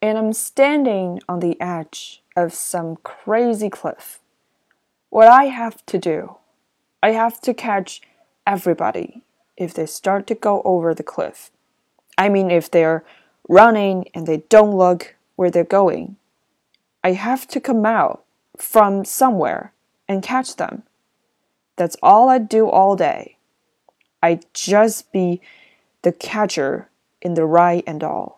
and I'm standing on the edge of some crazy cliff. What I have to do, I have to catch everybody if they start to go over the cliff. I mean, if they're running and they don't look where they're going. I have to come out from somewhere and catch them. That's all I do all day. I just be the catcher in the rye and all.